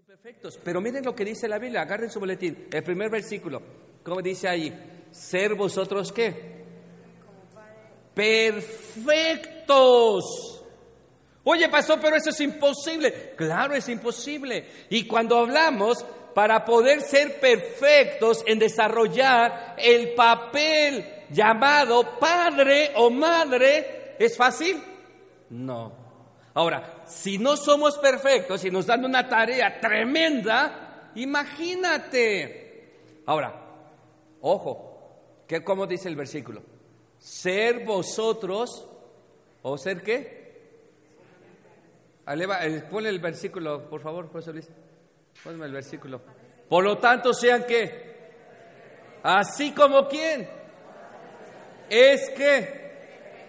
imperfectos, pero miren lo que dice la Biblia, agarren su boletín, el primer versículo, como dice ahí, ser vosotros qué? Perfectos. Oye, pasó, pero eso es imposible. Claro, es imposible. Y cuando hablamos para poder ser perfectos en desarrollar el papel llamado padre o madre, ¿es fácil? No. Ahora, si no somos perfectos y nos dan una tarea tremenda, imagínate. Ahora, ojo, ¿qué, ¿cómo dice el versículo? Ser vosotros, o ser qué? Aleva, eh, ponle el versículo, por favor, profesor Luis. Ponme el versículo. Por lo tanto, sean qué? Así como quién. Es que.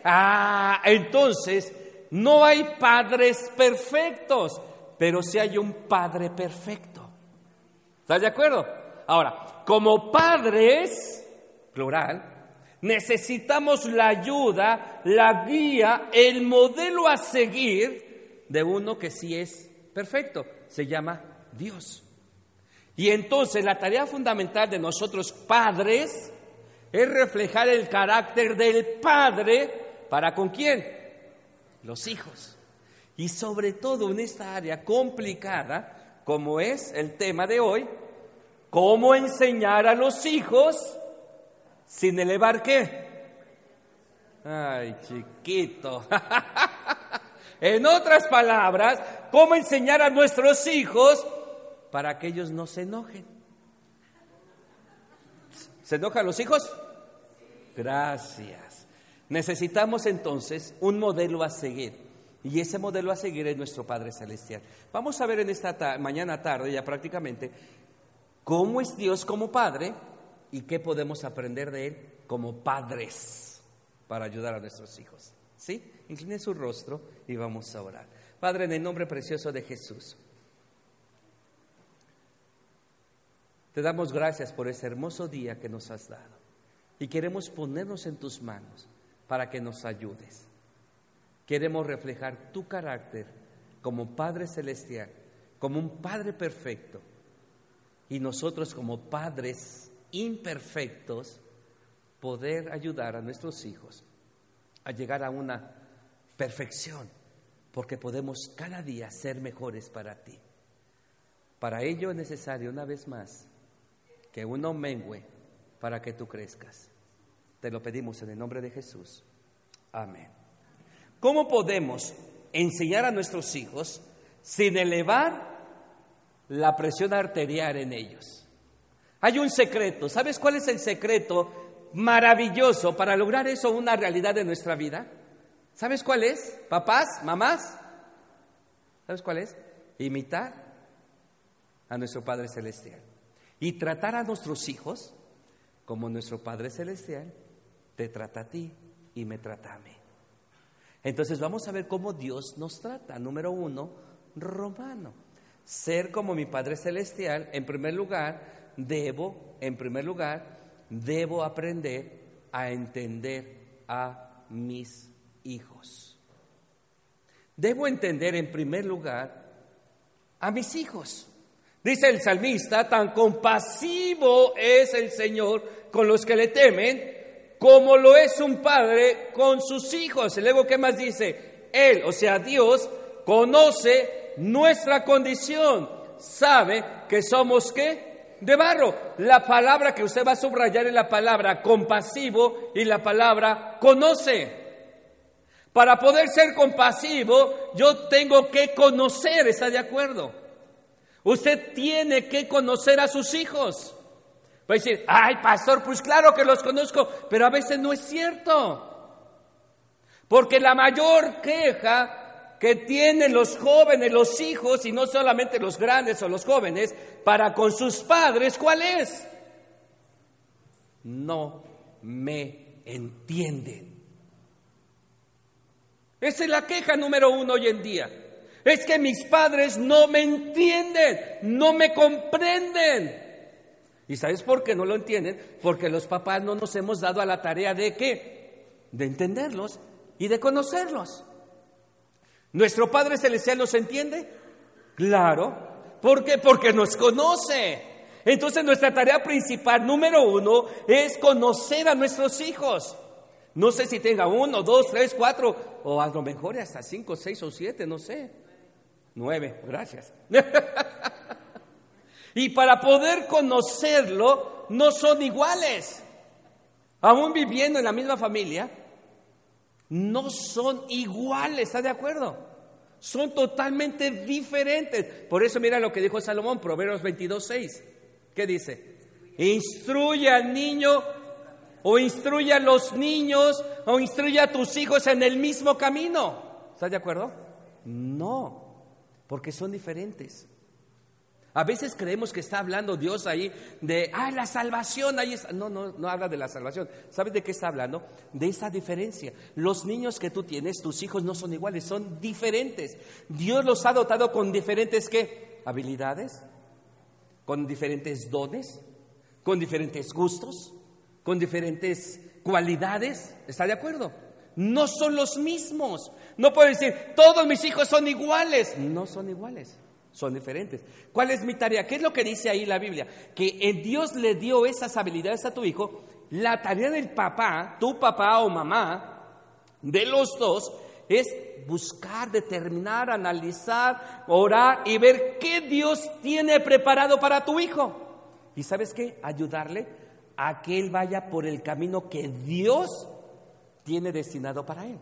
Ah, entonces no hay padres perfectos, pero sí hay un padre perfecto. ¿Estás de acuerdo? Ahora, como padres, plural, necesitamos la ayuda, la guía, el modelo a seguir de uno que sí es perfecto. Se llama Dios. Y entonces la tarea fundamental de nosotros padres es reflejar el carácter del Padre para con quién? Los hijos. Y sobre todo en esta área complicada, como es el tema de hoy, cómo enseñar a los hijos sin elevar qué. Ay, chiquito. en otras palabras, cómo enseñar a nuestros hijos para que ellos no se enojen. ¿Se enojan los hijos? Gracias. Necesitamos entonces un modelo a seguir. Y ese modelo a seguir es nuestro Padre Celestial. Vamos a ver en esta mañana tarde ya prácticamente cómo es Dios como Padre y qué podemos aprender de Él como padres para ayudar a nuestros hijos. ¿Sí? Incline su rostro y vamos a orar. Padre, en el nombre precioso de Jesús, te damos gracias por ese hermoso día que nos has dado y queremos ponernos en tus manos para que nos ayudes. Queremos reflejar tu carácter como Padre Celestial, como un Padre perfecto, y nosotros como padres imperfectos, poder ayudar a nuestros hijos a llegar a una perfección, porque podemos cada día ser mejores para ti. Para ello es necesario, una vez más, que uno mengue para que tú crezcas. Te lo pedimos en el nombre de Jesús. Amén. ¿Cómo podemos enseñar a nuestros hijos sin elevar la presión arterial en ellos? Hay un secreto. ¿Sabes cuál es el secreto maravilloso para lograr eso una realidad de nuestra vida? ¿Sabes cuál es? Papás, mamás. ¿Sabes cuál es? Imitar a nuestro Padre Celestial y tratar a nuestros hijos como nuestro Padre Celestial te trata a ti y me trata a mí. Entonces vamos a ver cómo Dios nos trata. Número uno, romano. Ser como mi Padre Celestial, en primer lugar, debo, en primer lugar, debo aprender a entender a mis hijos. Debo entender en primer lugar a mis hijos. Dice el salmista, tan compasivo es el Señor con los que le temen, como lo es un padre con sus hijos. Y luego, ¿qué más dice? Él, o sea, Dios, conoce nuestra condición, sabe que somos qué? De barro. La palabra que usted va a subrayar es la palabra compasivo y la palabra conoce. Para poder ser compasivo, yo tengo que conocer, ¿está de acuerdo? Usted tiene que conocer a sus hijos. Va a decir, ay, pastor, pues claro que los conozco, pero a veces no es cierto. Porque la mayor queja que tienen los jóvenes, los hijos, y no solamente los grandes o los jóvenes, para con sus padres, ¿cuál es? No me entienden. Esa es la queja número uno hoy en día. Es que mis padres no me entienden, no me comprenden. ¿Y sabes por qué no lo entienden? Porque los papás no nos hemos dado a la tarea de qué? De entenderlos y de conocerlos. ¿Nuestro Padre Celestial nos entiende? Claro, ¿Por qué? Porque nos conoce. Entonces nuestra tarea principal, número uno, es conocer a nuestros hijos. No sé si tenga uno, dos, tres, cuatro, o a lo mejor hasta cinco, seis o siete, no sé. Nueve, gracias. y para poder conocerlo, no son iguales. Aún viviendo en la misma familia, no son iguales, ¿está de acuerdo? Son totalmente diferentes. Por eso mira lo que dijo Salomón, Proverbios 22, 6. ¿Qué dice? Instruye al niño o instruye a los niños o instruye a tus hijos en el mismo camino. ¿Estás de acuerdo? No, porque son diferentes. A veces creemos que está hablando Dios ahí de, ah, la salvación, ahí está. No, no, no habla de la salvación. ¿Sabes de qué está hablando? De esa diferencia. Los niños que tú tienes, tus hijos no son iguales, son diferentes. Dios los ha dotado con diferentes, ¿qué? Habilidades, con diferentes dones, con diferentes gustos, con diferentes cualidades. ¿Está de acuerdo? No son los mismos. No puedo decir, todos mis hijos son iguales. No son iguales, son diferentes. ¿Cuál es mi tarea? ¿Qué es lo que dice ahí la Biblia? Que en Dios le dio esas habilidades a tu hijo. La tarea del papá, tu papá o mamá, de los dos, es buscar, determinar, analizar, orar y ver qué Dios tiene preparado para tu hijo. ¿Y sabes qué? Ayudarle a que él vaya por el camino que Dios tiene destinado para él.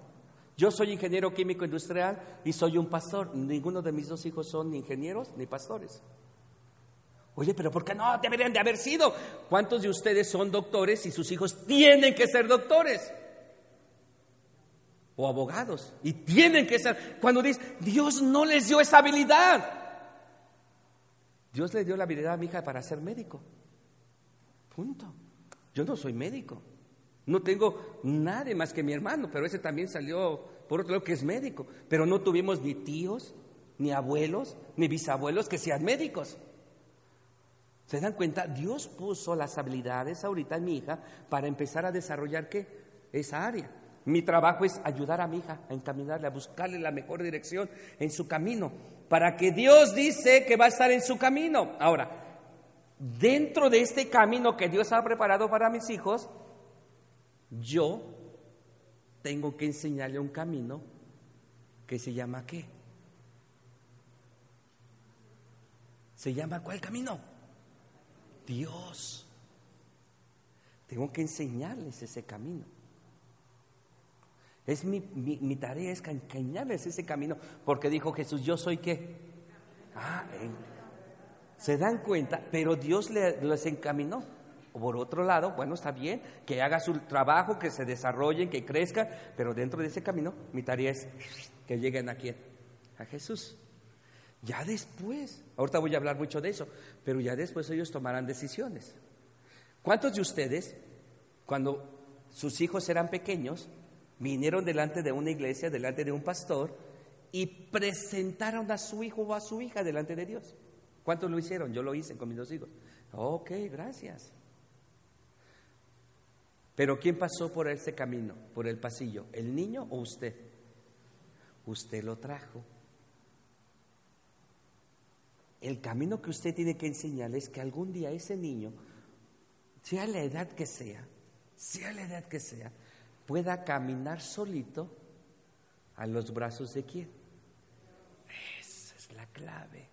Yo soy ingeniero químico industrial y soy un pastor. Ninguno de mis dos hijos son ni ingenieros ni pastores. Oye, pero ¿por qué no? Deberían de haber sido. ¿Cuántos de ustedes son doctores y sus hijos tienen que ser doctores? o abogados. Y tienen que ser, cuando dice, Dios no les dio esa habilidad. Dios le dio la habilidad a mi hija para ser médico. Punto. Yo no soy médico. No tengo nadie más que mi hermano, pero ese también salió por otro lado que es médico. Pero no tuvimos ni tíos, ni abuelos, ni bisabuelos que sean médicos. ¿Se dan cuenta? Dios puso las habilidades ahorita en mi hija para empezar a desarrollar qué? Esa área. Mi trabajo es ayudar a mi hija a encaminarle, a buscarle la mejor dirección en su camino, para que Dios dice que va a estar en su camino. Ahora, dentro de este camino que Dios ha preparado para mis hijos, yo tengo que enseñarle un camino que se llama qué? ¿Se llama cuál camino? Dios. Tengo que enseñarles ese camino. Es mi, mi, tarea es enseñarles ese camino, porque dijo Jesús, yo soy qué. Ah, se dan cuenta, pero Dios les encaminó. Por otro lado, bueno, está bien, que haga su trabajo, que se desarrollen, que crezcan, pero dentro de ese camino, mi tarea es que lleguen a quién? A Jesús. Ya después, ahorita voy a hablar mucho de eso, pero ya después ellos tomarán decisiones. ¿Cuántos de ustedes, cuando sus hijos eran pequeños, vinieron delante de una iglesia, delante de un pastor, y presentaron a su hijo o a su hija delante de Dios. ¿Cuántos lo hicieron? Yo lo hice con mis dos hijos. Ok, gracias. Pero ¿quién pasó por ese camino, por el pasillo? ¿El niño o usted? Usted lo trajo. El camino que usted tiene que enseñarle es que algún día ese niño, sea la edad que sea, sea la edad que sea, pueda caminar solito a los brazos de quién. Esa es la clave.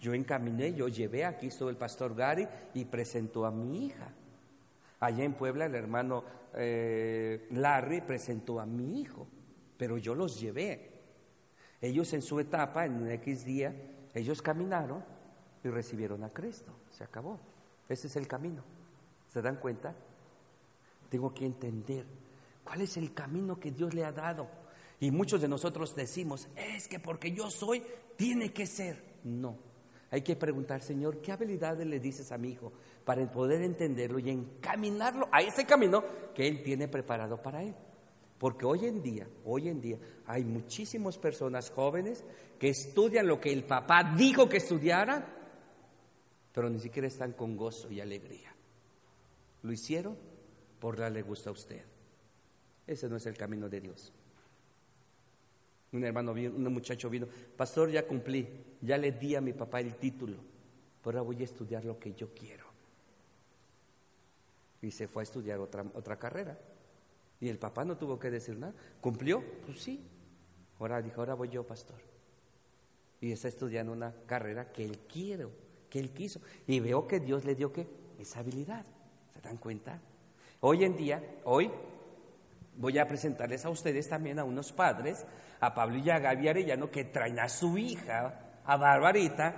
Yo encaminé, yo llevé, aquí estuvo el pastor Gary y presentó a mi hija. Allá en Puebla el hermano eh, Larry presentó a mi hijo, pero yo los llevé. Ellos en su etapa, en un X día, ellos caminaron y recibieron a Cristo. Se acabó. Ese es el camino. ¿Se dan cuenta? Tengo que entender cuál es el camino que Dios le ha dado. Y muchos de nosotros decimos, es que porque yo soy, tiene que ser. No, hay que preguntar, Señor, ¿qué habilidades le dices a mi hijo para poder entenderlo y encaminarlo a ese camino que Él tiene preparado para él? Porque hoy en día, hoy en día, hay muchísimas personas jóvenes que estudian lo que el papá dijo que estudiara, pero ni siquiera están con gozo y alegría. ¿Lo hicieron? por la le gusta a usted. Ese no es el camino de Dios. Un hermano un muchacho vino, pastor, ya cumplí, ya le di a mi papá el título, pero ahora voy a estudiar lo que yo quiero. Y se fue a estudiar otra, otra carrera. Y el papá no tuvo que decir nada. ¿Cumplió? Pues sí. Ahora dijo, ahora voy yo, pastor. Y está estudiando una carrera que él quiere, que él quiso. Y veo que Dios le dio esa habilidad. ¿Se dan cuenta? Hoy en día, hoy, voy a presentarles a ustedes también a unos padres, a Pablo y a Gaby Arellano, que traen a su hija, a Barbarita,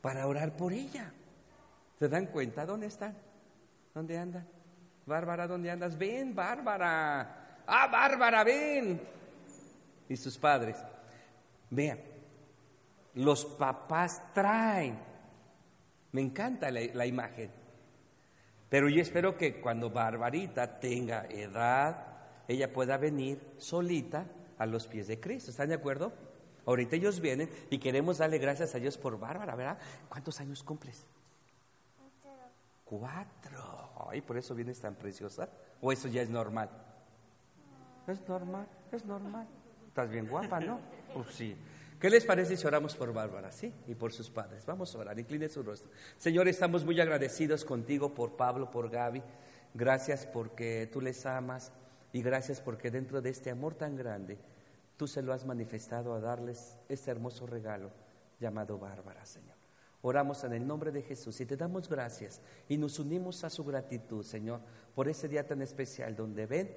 para orar por ella. ¿Se dan cuenta? ¿Dónde están? ¿Dónde andan? Bárbara, ¿dónde andas? Ven, Bárbara. Ah, Bárbara, ven. Y sus padres. Vean, los papás traen. Me encanta la, imagen. Pero yo espero que cuando Barbarita tenga edad, ella pueda venir solita a los pies de Cristo. ¿Están de acuerdo? Ahorita ellos vienen y queremos darle gracias a Dios por Bárbara, ¿verdad? ¿Cuántos años cumples? Cuatro. Ay, por eso vienes tan preciosa. ¿O eso ya es normal? Es normal, es normal. Estás bien guapa, ¿no? Pues sí. ¿Qué les parece si oramos por Bárbara, sí? Y por sus padres. Vamos a orar, incline su rostro. Señor, estamos muy agradecidos contigo por Pablo, por Gaby. Gracias porque tú les amas y gracias porque dentro de este amor tan grande, tú se lo has manifestado a darles este hermoso regalo llamado Bárbara, Señor. Oramos en el nombre de Jesús y te damos gracias y nos unimos a su gratitud, Señor, por ese día tan especial donde ven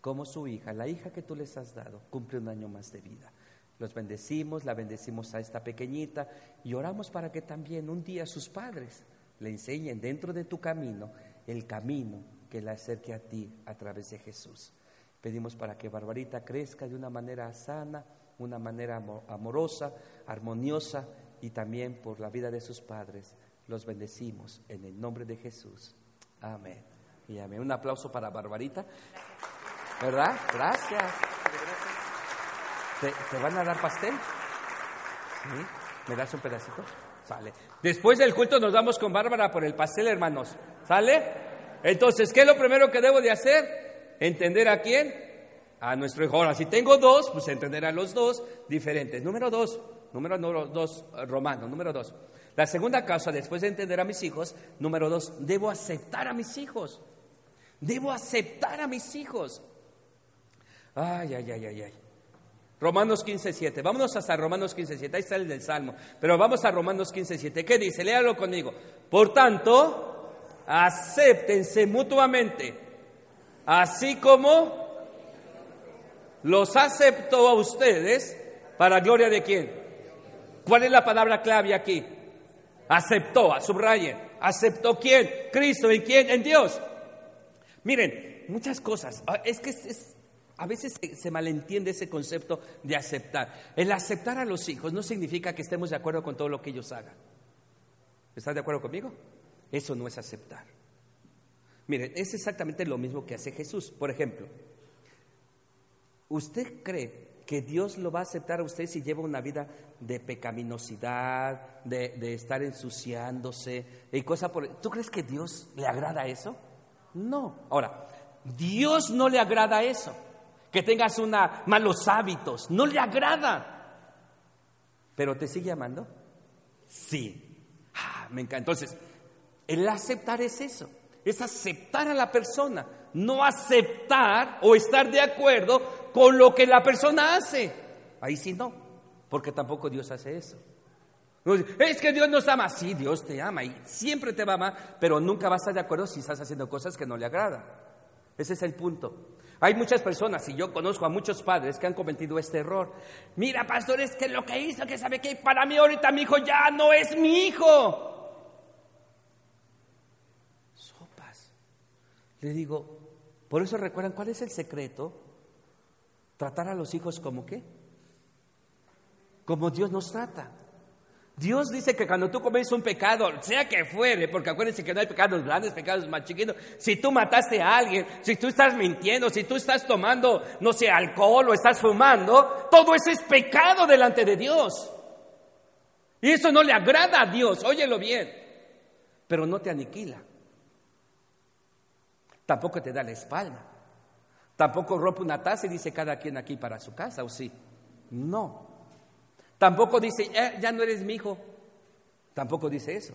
como su hija, la hija que tú les has dado, cumple un año más de vida. Los bendecimos, la bendecimos a esta pequeñita y oramos para que también un día sus padres le enseñen dentro de tu camino el camino que la acerque a ti a través de Jesús. Pedimos para que Barbarita crezca de una manera sana, una manera amorosa, armoniosa y también por la vida de sus padres. Los bendecimos en el nombre de Jesús. Amén. Y amén. Un aplauso para Barbarita. ¿Verdad? Gracias. ¿Te, van a dar pastel? ¿Me das un pedacito? Sale. Después del culto nos vamos con Bárbara por el pastel, hermanos. ¿Sale? Entonces, ¿qué es lo primero que debo de hacer? Entender a quién? A nuestro hijo. Ahora, si tengo dos, pues entender a los dos diferentes. Número dos, Número, dos, romano. Número dos. La segunda causa, después de entender a mis hijos, número dos, debo aceptar a mis hijos. Debo aceptar a mis hijos. Ay, ay, ay, ay, ay. Romanos 15.7. Vámonos hasta Romanos 15.7. Ahí está el del Salmo. Pero vamos a Romanos 15.7. ¿Qué dice? Léalo conmigo. Por tanto, acéptense mutuamente. Así como los aceptó a ustedes, ¿para gloria de quién? ¿Cuál es la palabra clave aquí? Aceptó, subrayen. ¿Aceptó quién? Cristo. ¿En quién? En Dios. Miren, muchas cosas. Ah, es que a veces se, malentiende ese concepto de aceptar. El aceptar a los hijos no significa que estemos de acuerdo con todo lo que ellos hagan. ¿Estás de acuerdo conmigo? Eso no es aceptar. Miren, es exactamente lo mismo que hace Jesús. Por ejemplo, ¿usted cree que Dios lo va a aceptar a usted si lleva una vida de pecaminosidad, de, estar ensuciándose y cosas por... ¿Tú crees que Dios le agrada eso? No. Ahora, Dios no le agrada eso. Que tengas una malos hábitos, no le agrada. Pero te sigue amando? Sí. Ah, me encanta. Entonces, el aceptar es eso, es aceptar a la persona, no aceptar o estar de acuerdo con lo que la persona hace. Ahí sí no, porque tampoco Dios hace eso. Es que Dios nos ama. Sí, Dios te ama y siempre te va a amar, pero nunca vas a estar de acuerdo si estás haciendo cosas que no le agradan. Ese es el punto. Hay muchas personas, y yo conozco a muchos padres que han cometido este error. Mira, pastor, es que lo que hizo, que sabe que para mí ahorita mi hijo ya no es mi hijo. Sopas. Le digo, por eso recuerdan cuál es el secreto Tratar a los hijos como qué? Como Dios nos trata. Dios dice que cuando tú comes un pecado, sea que fuere, porque acuérdense que no hay pecados grandes, pecados más chiquitos, si tú mataste a alguien, si tú estás mintiendo, si tú estás tomando, no sé, alcohol o estás fumando, todo eso es pecado delante de Dios. Y eso no le agrada a Dios, óyelo bien, pero no te aniquila. Tampoco te da la espalda. Tampoco rompe una taza y dice cada quien aquí para su casa, ¿o sí? No. Tampoco dice, "Eh, ya no eres mi hijo. Tampoco dice eso.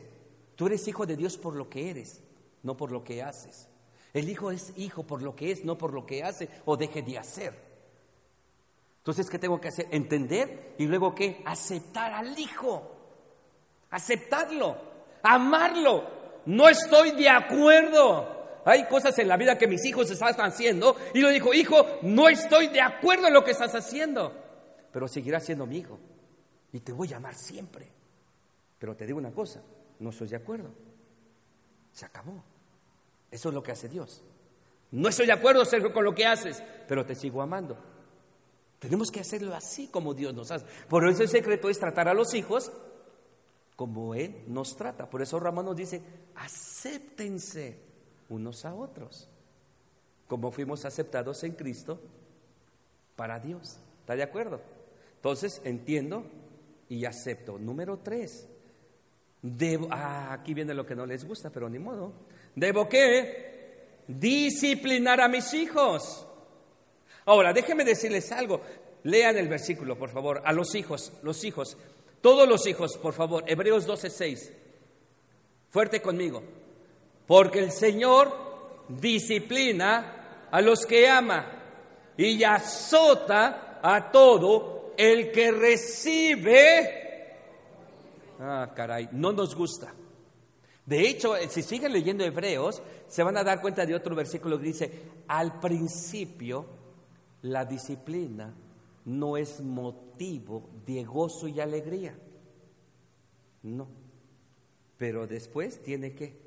Tú eres hijo de Dios por lo que eres, no por lo que haces. El hijo es hijo por lo que es, no por lo que hace o deje de hacer. Entonces, ¿qué tengo que hacer? Entender y luego qué? Aceptar al hijo. Aceptarlo, amarlo. No estoy de acuerdo. Hay cosas en la vida que mis hijos están haciendo y le dijo, hijo, no estoy de acuerdo en lo que estás haciendo, pero seguirás siendo mi hijo y te voy a amar siempre. Pero te digo una cosa, no estoy de acuerdo. Se acabó. Eso es lo que hace Dios. No estoy de acuerdo Sergio, con lo que haces, pero te sigo amando. Tenemos que hacerlo así como Dios nos hace. Por eso el secreto es tratar a los hijos como Él nos trata. Por eso Ramón nos dice, acéptense unos a otros, como fuimos aceptados en Cristo para Dios. ¿Está de acuerdo? Entonces entiendo y acepto. Número tres, debo, ah, aquí viene lo que no les gusta, pero ni modo. Debo qué? Disciplinar a mis hijos. Ahora, déjenme decirles algo. Lean el versículo, por favor, a los hijos, los hijos, todos los hijos, por favor, Hebreos 12:6. Fuerte conmigo. Porque el Señor disciplina a los que ama y azota a todo el que recibe. Ah, caray, no nos gusta. De hecho, si siguen leyendo Hebreos, se van a dar cuenta de otro versículo que dice, al principio la disciplina no es motivo de gozo y alegría. No. Pero después tiene que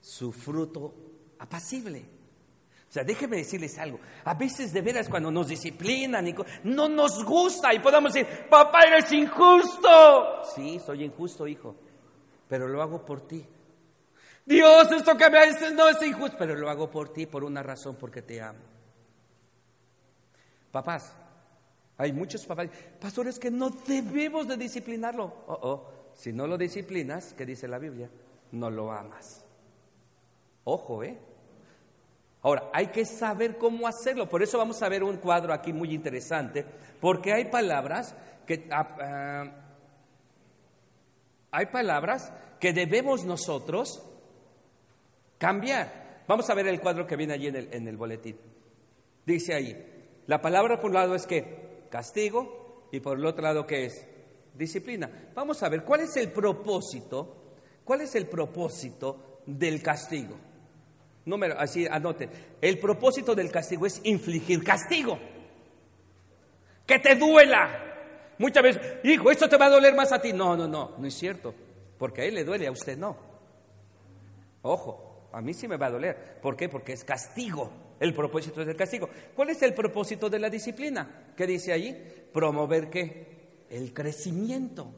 su fruto apacible. O sea, déjenme decirles algo. A veces de veras cuando nos disciplinan y no nos gusta y podemos decir, papá, eres injusto. Sí, soy injusto, hijo, pero lo hago por ti. Dios, esto que me haces no es injusto, pero lo hago por ti, por una razón, porque te amo. Papás, hay muchos papás, pastores que no debemos de disciplinarlo. Oh, oh, si no lo disciplinas, ¿qué dice la Biblia? No lo amas. Ojo, ¿eh? Ahora, hay que saber cómo hacerlo. Por eso vamos a ver un cuadro aquí muy interesante, porque hay palabras que ah, ah, hay palabras que debemos nosotros cambiar. Vamos a ver el cuadro que viene allí en el, en el boletín. Dice ahí, la palabra por un lado es que castigo y por el otro lado que es disciplina. Vamos a ver cuál es el propósito, cuál es el propósito del castigo. Número, así anote. El propósito del castigo es infligir castigo. Que te duela. Muchas veces, hijo, esto te va a doler más a ti. No, no, no, no es cierto. Porque a él le duele, a usted no. Ojo, a mí sí me va a doler. ¿Por qué? Porque es castigo. El propósito del castigo. ¿Cuál es el propósito de la disciplina? ¿Qué dice allí? Promover qué? El crecimiento.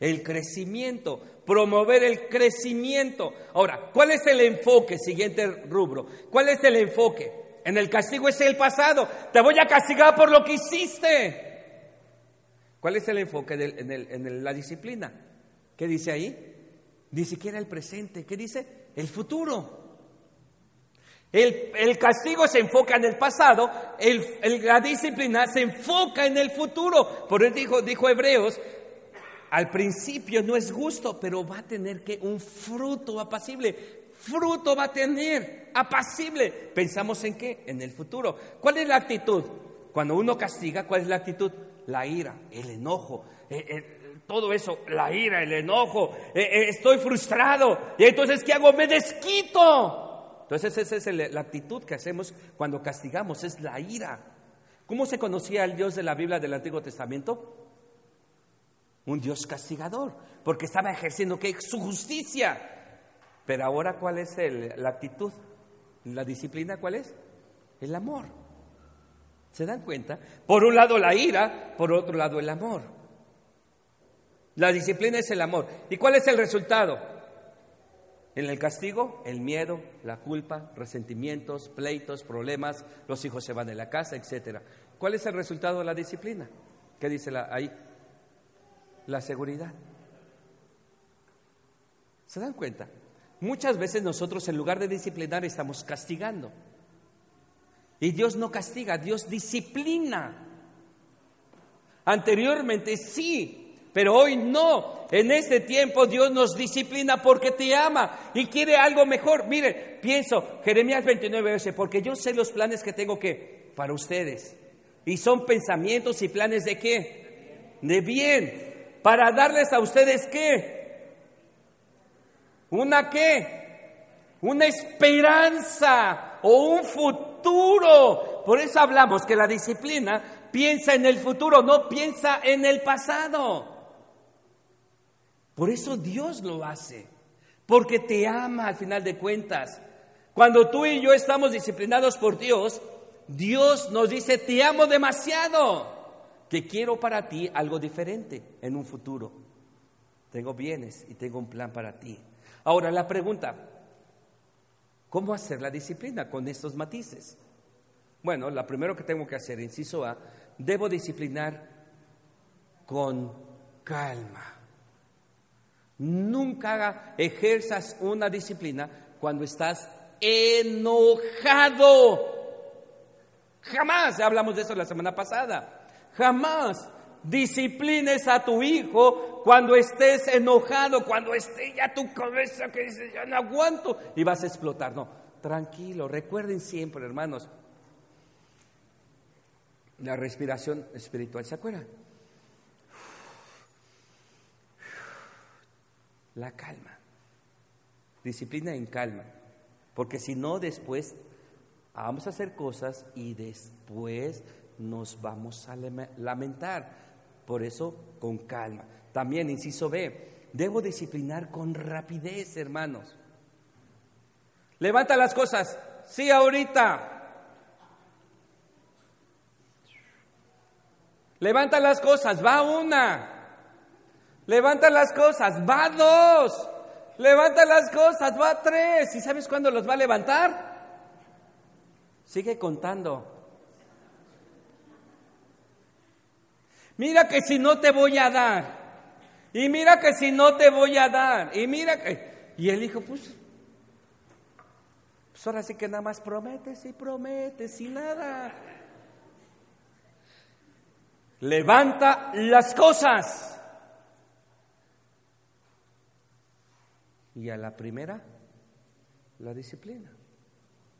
El crecimiento, promover el crecimiento. Ahora, ¿cuál es el enfoque? Siguiente rubro. ¿Cuál es el enfoque? En el castigo es el pasado. Te voy a castigar por lo que hiciste. ¿Cuál es el enfoque en, la disciplina? ¿Qué dice ahí? Ni siquiera el presente. ¿Qué dice? El futuro. El, castigo se enfoca en el pasado, la disciplina se enfoca en el futuro. Por eso dijo, dijo Hebreos, al principio no es gusto, pero va a tener que un fruto apacible. Fruto va a tener apacible. ¿Pensamos en qué? En el futuro. ¿Cuál es la actitud? Cuando uno castiga, ¿cuál es la actitud? La ira, el enojo, eh, eh, todo eso, la ira, el enojo, eh, estoy frustrado. Y entonces, ¿qué hago? Me desquito. Entonces, esa es la actitud que hacemos cuando castigamos, es la ira. ¿Cómo se conocía el Dios de la Biblia del Antiguo Testamento? Un Dios castigador, porque estaba ejerciendo ¿qué? su justicia. Pero ahora, ¿cuál es la actitud? ¿La disciplina cuál es? El amor. ¿Se dan cuenta? Por un lado la ira, por otro lado el amor. La disciplina es el amor. ¿Y cuál es el resultado? En el castigo, el miedo, la culpa, resentimientos, pleitos, problemas, los hijos se van de la casa, etc. ¿Cuál es el resultado de la disciplina? ¿Qué dice la, ahí? La seguridad. ¿Se dan cuenta? Muchas veces nosotros en lugar de disciplinar estamos castigando. Y Dios no castiga, Dios disciplina. Anteriormente sí, pero hoy no. En este tiempo Dios nos disciplina porque te ama y quiere algo mejor. Mire, pienso, Jeremías 29 dice, porque yo sé los planes que tengo que para ustedes. Y son pensamientos y planes de qué? De bien. Para darles a ustedes qué? ¿Una qué? Una esperanza o un futuro. Por eso hablamos que la disciplina piensa en el futuro, no piensa en el pasado. Por eso Dios lo hace, porque te ama al final de cuentas. Cuando tú y yo estamos disciplinados por Dios, Dios nos dice, te amo demasiado, que quiero para ti algo diferente en un futuro. Tengo bienes y tengo un plan para ti. Ahora la pregunta, ¿cómo hacer la disciplina con estos matices? Bueno, lo primero que tengo que hacer, inciso A, debo disciplinar con calma. Nunca ejerzas una disciplina cuando estás enojado. Jamás, hablamos de eso la semana pasada. Jamás disciplines a tu hijo cuando estés enojado, cuando esté ya tu cabeza que dice, ya no aguanto y vas a explotar. No, tranquilo, recuerden siempre, hermanos, la respiración espiritual. ¿Se acuerdan? La calma. Disciplina en calma. Porque si no, después vamos a hacer cosas y después nos vamos a lamentar. Por eso, con calma. También, inciso B, debo disciplinar con rapidez, hermanos. Levanta las cosas. Sí, ahorita. Levanta las cosas, va una. Levanta las cosas, va dos. Levanta las cosas, va tres. ¿Y sabes cuándo los va a levantar? Sigue contando. Mira que si no te voy a dar. Y mira que si no te voy a dar. Y mira que... Y el hijo, pues, pues ahora sí que nada más prometes y prometes y nada. Levanta las cosas. Y a la primera, la disciplina.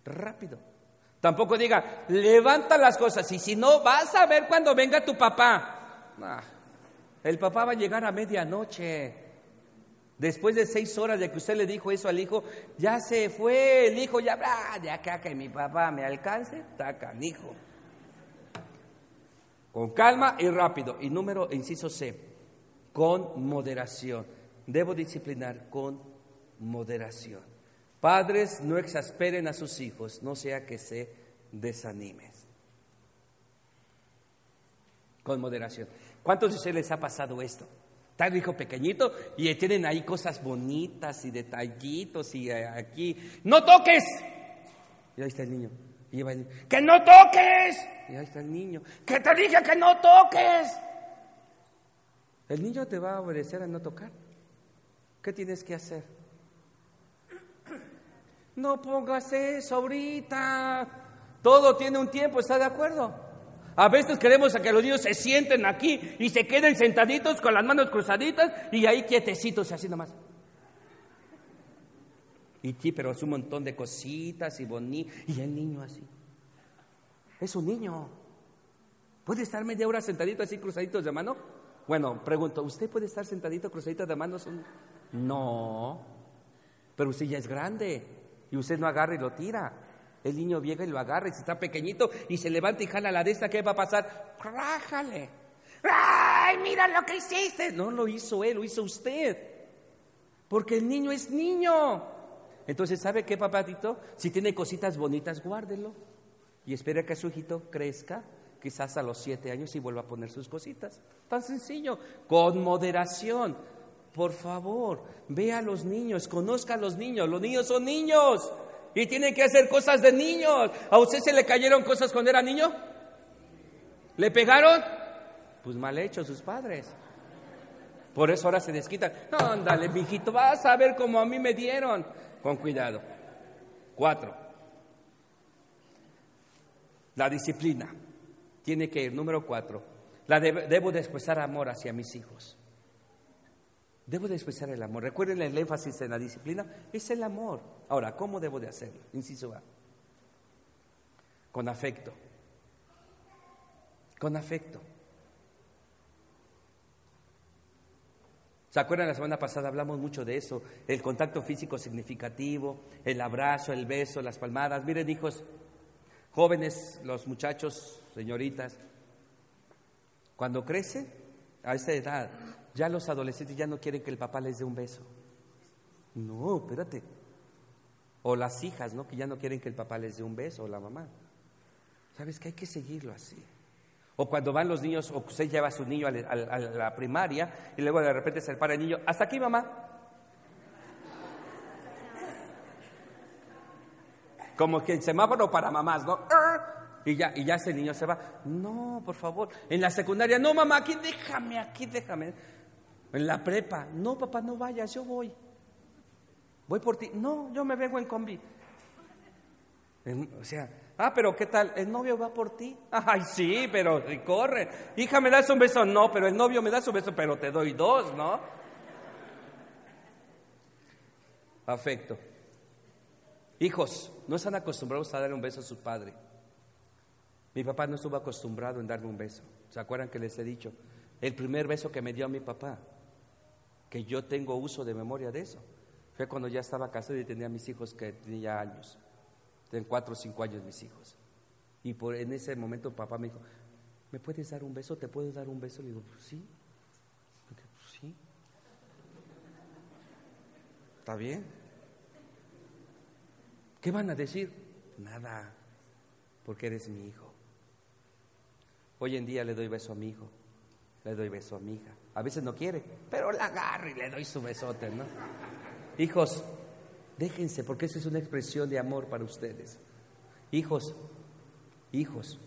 Rápido. Tampoco diga, levanta las cosas. Y si no, vas a ver cuando venga tu papá. El papá va a llegar a medianoche. Después de seis horas de que usted le dijo eso al hijo, ya se fue el hijo, ya, ah, de acá que mi papá me alcance, taca, hijo. Con calma y rápido. Y número, inciso C, con moderación. Debo disciplinar con moderación. Padres, no exasperen a sus hijos, no sea que se desanimen. Con moderación. ¿Cuántos de ustedes les ha pasado esto? El hijo pequeñito y tienen ahí cosas bonitas y detallitos y eh, aquí. ¡No toques! Y ahí está el niño. Y va ¡Que no toques! Y ahí está el niño. ¡Que te dije que no toques! El niño te va a obedecer a no tocar. ¿Qué tienes que hacer? No pongas eso ahorita. Todo tiene un tiempo, ¿está de acuerdo? A veces queremos que los niños se sienten aquí y se queden sentaditos con las manos cruzaditas y ahí quietecitos, así nomás. Y sí, pero es un montón de cositas y bonito. Y el niño así. Es un niño. ¿Puede estar media hora sentadito así cruzaditos de mano? Bueno, pregunto, ¿usted puede estar sentadito cruzadito de manos? No. Pero usted ya es grande y usted no agarra y lo tira. El niño llega y lo agarra y si está pequeñito y se levanta y jala la de esta, ¿qué va a pasar? ¡Rájale! ¡Ay, mira lo que hiciste! No lo hizo él, lo hizo usted. Porque el niño es niño. Entonces, ¿sabe qué, papatito? Si tiene cositas bonitas, guárdelo. Y espera que su hijito crezca, quizás a los siete años y vuelva a poner sus cositas. Tan sencillo, con moderación. Por favor, ve a los niños, conozca a los niños. Los niños son niños y tienen que hacer cosas de niños. ¿A usted se le cayeron cosas cuando era niño? ¿Le pegaron? Pues mal hecho sus padres. Por eso ahora se desquitan. Ándale, mijito, vas a ver cómo a mí me dieron con cuidado. Cuatro. La disciplina. Tiene que ir, número cuatro, La debo de expresar amor hacia mis hijos. Debo de expresar el amor. Recuerden el énfasis en la disciplina, es el amor. Ahora, ¿cómo debo de hacerlo? Inciso A. Con afecto. Con afecto. ¿Se acuerdan la semana pasada hablamos mucho de eso? El contacto físico significativo, el abrazo, el beso, las palmadas. Miren, hijos, jóvenes, los muchachos, señoritas, cuando crece a esta edad, ya los adolescentes ya no quieren que el papá les dé un beso. No, espérate. O las hijas, ¿no? Que ya no quieren que el papá les dé un beso, o la mamá. ¿Sabes que hay que seguirlo así? O cuando van los niños, o usted lleva a su niño a la, primaria y luego de repente se para el niño, hasta aquí mamá. Como que el semáforo para mamás, ¿no? Y ya, y ya ese niño se va. No, por favor. En la secundaria, no mamá, aquí déjame, aquí déjame. En la prepa, no papá, no vayas, yo voy. Voy por ti. No, yo me vengo en combi. o sea, Ah, pero ¿qué tal? ¿El novio va por ti? Ay, sí, pero corre. Hija, ¿me das un beso? No, pero el novio me da un beso, pero te doy dos, ¿no? Afecto. Hijos, no están acostumbrados a dar un beso a su padre. Mi papá no estuvo acostumbrado en darme un beso. ¿Se acuerdan que les he dicho? El primer beso que me dio a mi papá, que yo tengo uso de memoria de eso, fue cuando ya estaba casado y tenía mis hijos que tenía años. Tienen cuatro o cinco años mis hijos. Y por, en ese momento papá me dijo, ¿me puedes dar un beso? ¿Te puedo dar un beso? Le digo, pues sí. Pues sí. ¿Está bien? ¿Qué van a decir? Nada, porque eres mi hijo. Hoy en día le doy beso a mi hijo, le doy beso a mi hija. A veces no quiere, pero la agarro y le doy su besote, ¿no? Hijos, Déjense, porque esa es una expresión de amor para ustedes. Hijos, hijos,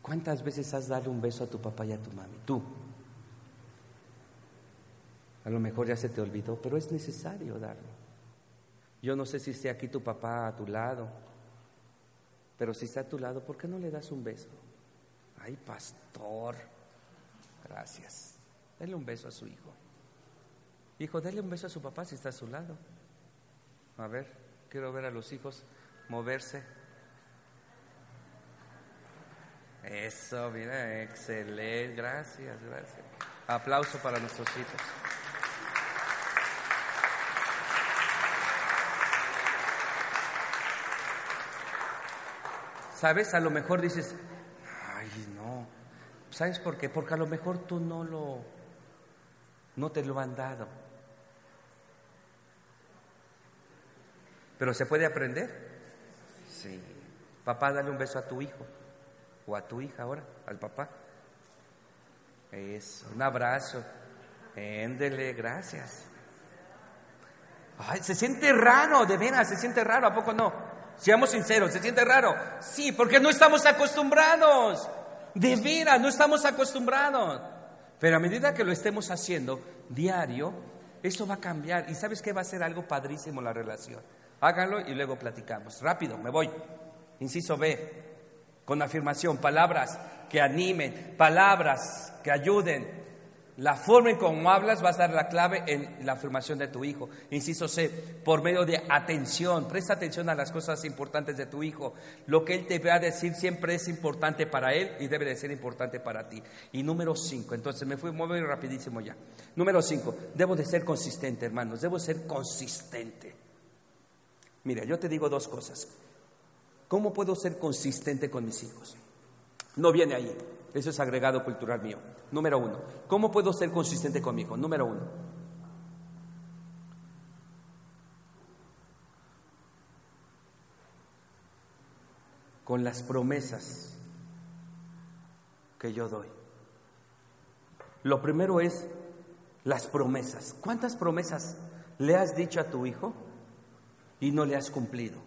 ¿cuántas veces has dado un beso a tu papá y a tu mami? Tú. A lo mejor ya se te olvidó, pero es necesario darlo. Yo no sé si esté aquí tu papá a tu lado, pero si está a tu lado, ¿por qué no le das un beso? Ay, pastor, gracias. Dale un beso a su hijo. Hijo, dale un beso a su papá si está a su lado. A ver, quiero ver a los hijos moverse. Eso, mira, excelente, gracias, gracias. Aplauso para nuestros hijos. ¿Sabes? A lo mejor dices. ¿Sabes por qué? Porque a lo mejor tú no lo, no te lo han dado. ¿Pero se puede aprender? Sí. Papá, dale un beso a tu hijo o a tu hija ahora, al papá. Eso, un abrazo. Éndele, gracias. Ay, se siente raro, de veras, se siente raro, ¿a poco no? Seamos sinceros, ¿se siente raro? Sí, porque no estamos acostumbrados. De veras, no estamos acostumbrados. Pero a medida que lo estemos haciendo diario, eso va a cambiar. ¿Y sabes qué va a ser algo padrísimo la relación? Háganlo y luego platicamos. Rápido, me voy. Inciso B, con afirmación, palabras que animen, palabras que ayuden. La forma en cómo hablas va a dar la clave en la afirmación de tu hijo. Inciso C, por medio de atención. Presta atención a las cosas importantes de tu hijo. Lo que él te va a decir siempre es importante para él y debe de ser importante para ti. Y número 5, entonces me fui muy rapidísimo ya. Número 5, debo de ser consistente, hermanos. Debo ser consistente. Mira, yo te digo dos cosas. ¿Cómo puedo ser consistente con mis hijos? No viene ahí. Eso es agregado cultural mío. Número uno. ¿Cómo puedo ser consistente con mi hijo? Número uno. Con las promesas que yo doy. Lo primero es las promesas. ¿Cuántas promesas le has dicho a tu hijo? y no le has cumplido.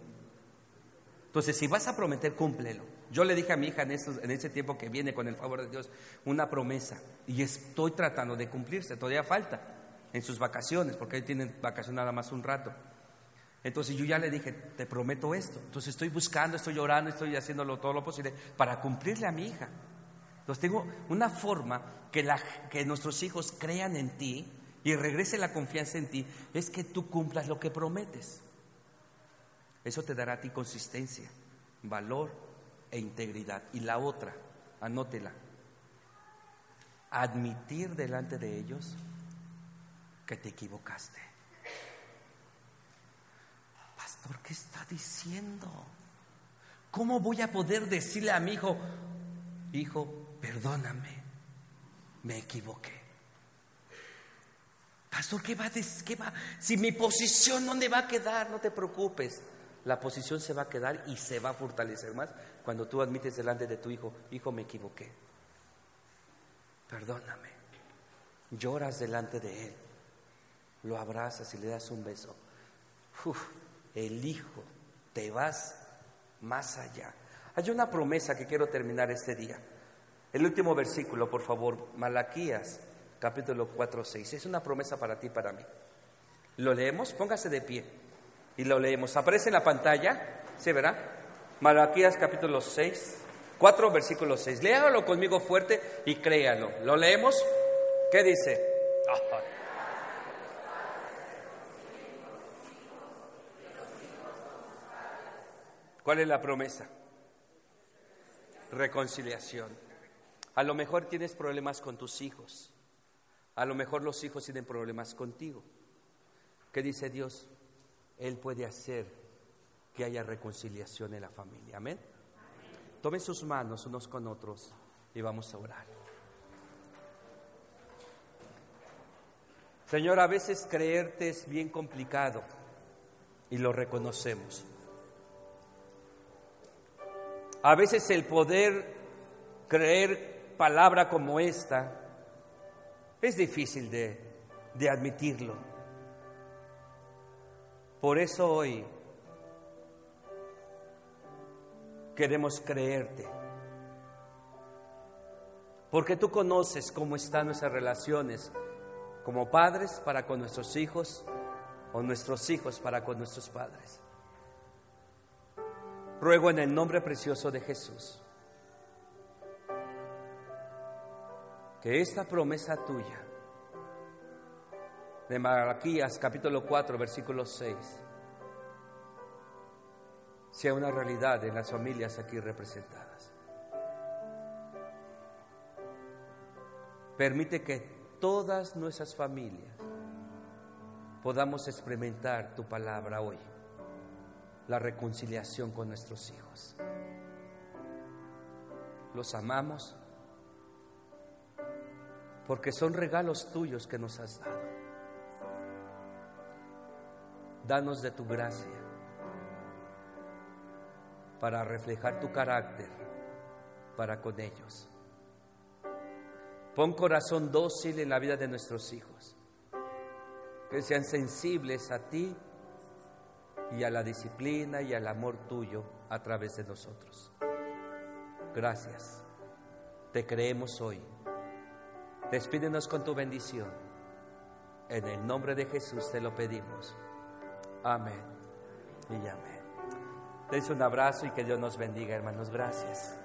Entonces, si vas a prometer, cúmplelo. Yo le dije a mi hija en, en ese tiempo que viene con el favor de Dios una promesa y estoy tratando de cumplirse, todavía falta en sus vacaciones, porque él tiene vacaciones nada más un rato. Entonces yo ya le dije, te prometo esto. Entonces estoy buscando, estoy llorando, estoy haciéndolo todo lo posible para cumplirle a mi hija. Entonces tengo una forma que, que nuestros hijos crean en ti y regrese la confianza en ti, es que tú cumplas lo que prometes. Eso te dará a ti consistencia, valor e integridad. Y la otra, anótela, admitir delante de ellos que te equivocaste. Pastor, ¿qué está diciendo? ¿Cómo voy a poder decirle a mi hijo, hijo, perdóname, me equivoqué? Pastor, ¿qué va, a ¿qué va? Si mi posición, ¿dónde va a quedar? No te preocupes. La posición se va a quedar y se va a fortalecer más cuando tú admites delante de tu hijo, hijo, me equivoqué. Perdóname. Lloras delante de él. Lo abrazas y le das un beso. El hijo, te vas más allá. Hay una promesa que quiero terminar este día. El último versículo, por favor, Malaquías, capítulo 4, 6. Es una promesa para ti para mí. ¿Lo leemos? Póngase de pie y lo leemos. Aparece en la pantalla, ¿se verá? Malaquías capítulo 6, 4 versículo 6. Léalo conmigo fuerte y créalo. ¿Lo leemos? ¿Qué dice? ¿Cuál es la promesa? Reconciliación. A lo mejor tienes problemas con tus hijos. A lo mejor los hijos tienen problemas contigo. ¿Qué dice Dios? Él puede hacer que haya reconciliación en la familia. Amén. Tomen sus manos unos con otros y vamos a orar. Señor, a veces creerte es bien complicado y lo reconocemos. A veces el poder creer palabra como esta es difícil de, de admitirlo. Por eso hoy queremos creerte. Porque tú conoces cómo están nuestras relaciones como padres para con nuestros hijos o nuestros hijos para con nuestros padres. Ruego en el nombre precioso de Jesús que esta promesa tuya de Malaquías capítulo 4 versículo 6 sea una realidad en las familias aquí representadas. Permite que todas nuestras familias podamos experimentar tu palabra hoy la reconciliación con nuestros hijos. Los amamos porque son regalos tuyos que nos has dado. Danos de tu gracia para reflejar tu carácter para con ellos. Pon corazón dócil en la vida de nuestros hijos, que sean sensibles a ti y a la disciplina y al amor tuyo a través de nosotros. Gracias. Te creemos hoy. Despídenos con tu bendición. En el nombre de Jesús te lo pedimos. Amén y amén. Les un abrazo y que Dios nos bendiga, hermanos. Gracias.